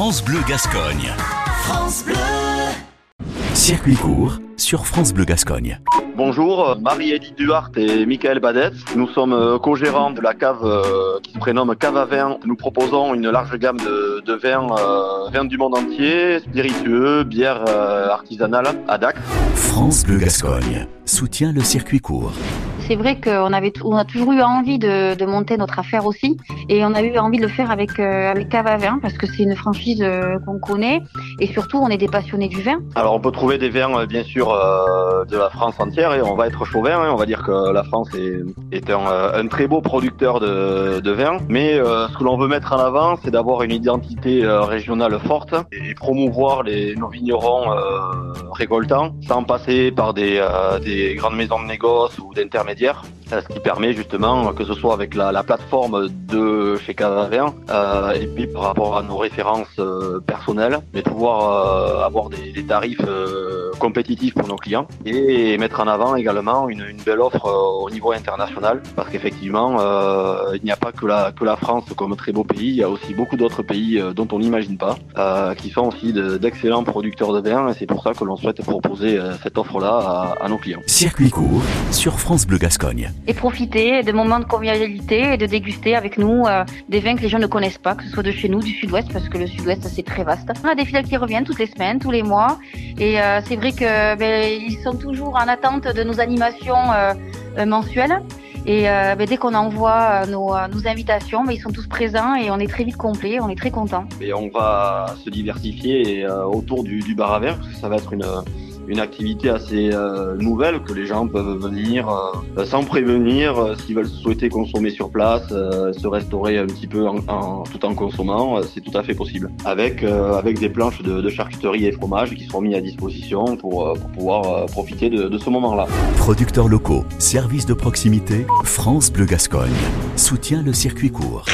France Bleu Gascogne. France Bleu. Circuit court sur France Bleu Gascogne. Bonjour, Marie-Édith Duhart et Michael Badet. Nous sommes euh, co-gérants de la cave euh, qui se prénomme Cave à Vin. Nous proposons une large gamme de, de vins, euh, vins du monde entier, spiritueux, bières euh, artisanales à Dax. France Bleu Gascogne soutient le circuit court. C'est vrai qu'on avait, on a toujours eu envie de, monter notre affaire aussi, et on a eu envie de le faire avec euh, avec Cave à Vin parce que c'est une franchise euh, qu'on connaît, et surtout on est des passionnés du vin. Alors on peut trouver des vins euh, bien sûr de la France entière, et on va être chauvin. Hein, on va dire que la France est, est un, un, très beau producteur de, de vin, mais ce que l'on veut mettre en avant, c'est d'avoir une identité régionale forte et promouvoir nos vignerons récoltants sans passer par des, des grandes maisons de négoce ou d'intermédiaires intermédiaire ce qui permet justement que ce soit avec la, la plateforme de chez Cavavin euh, et puis par rapport à nos références euh, personnelles, mais pouvoir euh, avoir des, des tarifs euh, compétitifs pour nos clients et mettre en avant également une, une belle offre euh, au niveau international parce qu'effectivement euh, il n'y a pas que la, que la France comme très beau pays, il y a aussi beaucoup d'autres pays dont on n'imagine pas qui sont aussi d'excellents producteurs de vin et c'est pour ça que l'on souhaite proposer cette offre-là à, à nos clients. Circuit court sur France Bleu Gascogne. Et profiter de moments de convivialité et de déguster avec nous euh, des vins que les gens ne connaissent pas, que ce soit de chez nous, du sud-ouest, parce que le sud-ouest c'est très vaste. On a des fidèles qui reviennent toutes les semaines, tous les mois, et euh, c'est vrai que ben, ils sont toujours en attente de nos animations euh, mensuelles. Et ben, dès qu'on envoie nos, nos invitations, ben, ils sont tous présents et on est très vite complet, on est très content. Et on va se diversifier autour du, du bar à verre, parce que ça va être une une activité assez euh, nouvelle que les gens peuvent venir euh, sans prévenir euh, s'ils veulent souhaiter consommer sur place, se restaurer un petit peu tout en consommant, c'est tout à fait possible. Avec avec des planches de, charcuterie et fromage qui seront mis à disposition pour, pour pouvoir profiter de, de ce moment-là. Producteurs locaux, services de proximité, France Bleu Gascogne soutient le circuit court.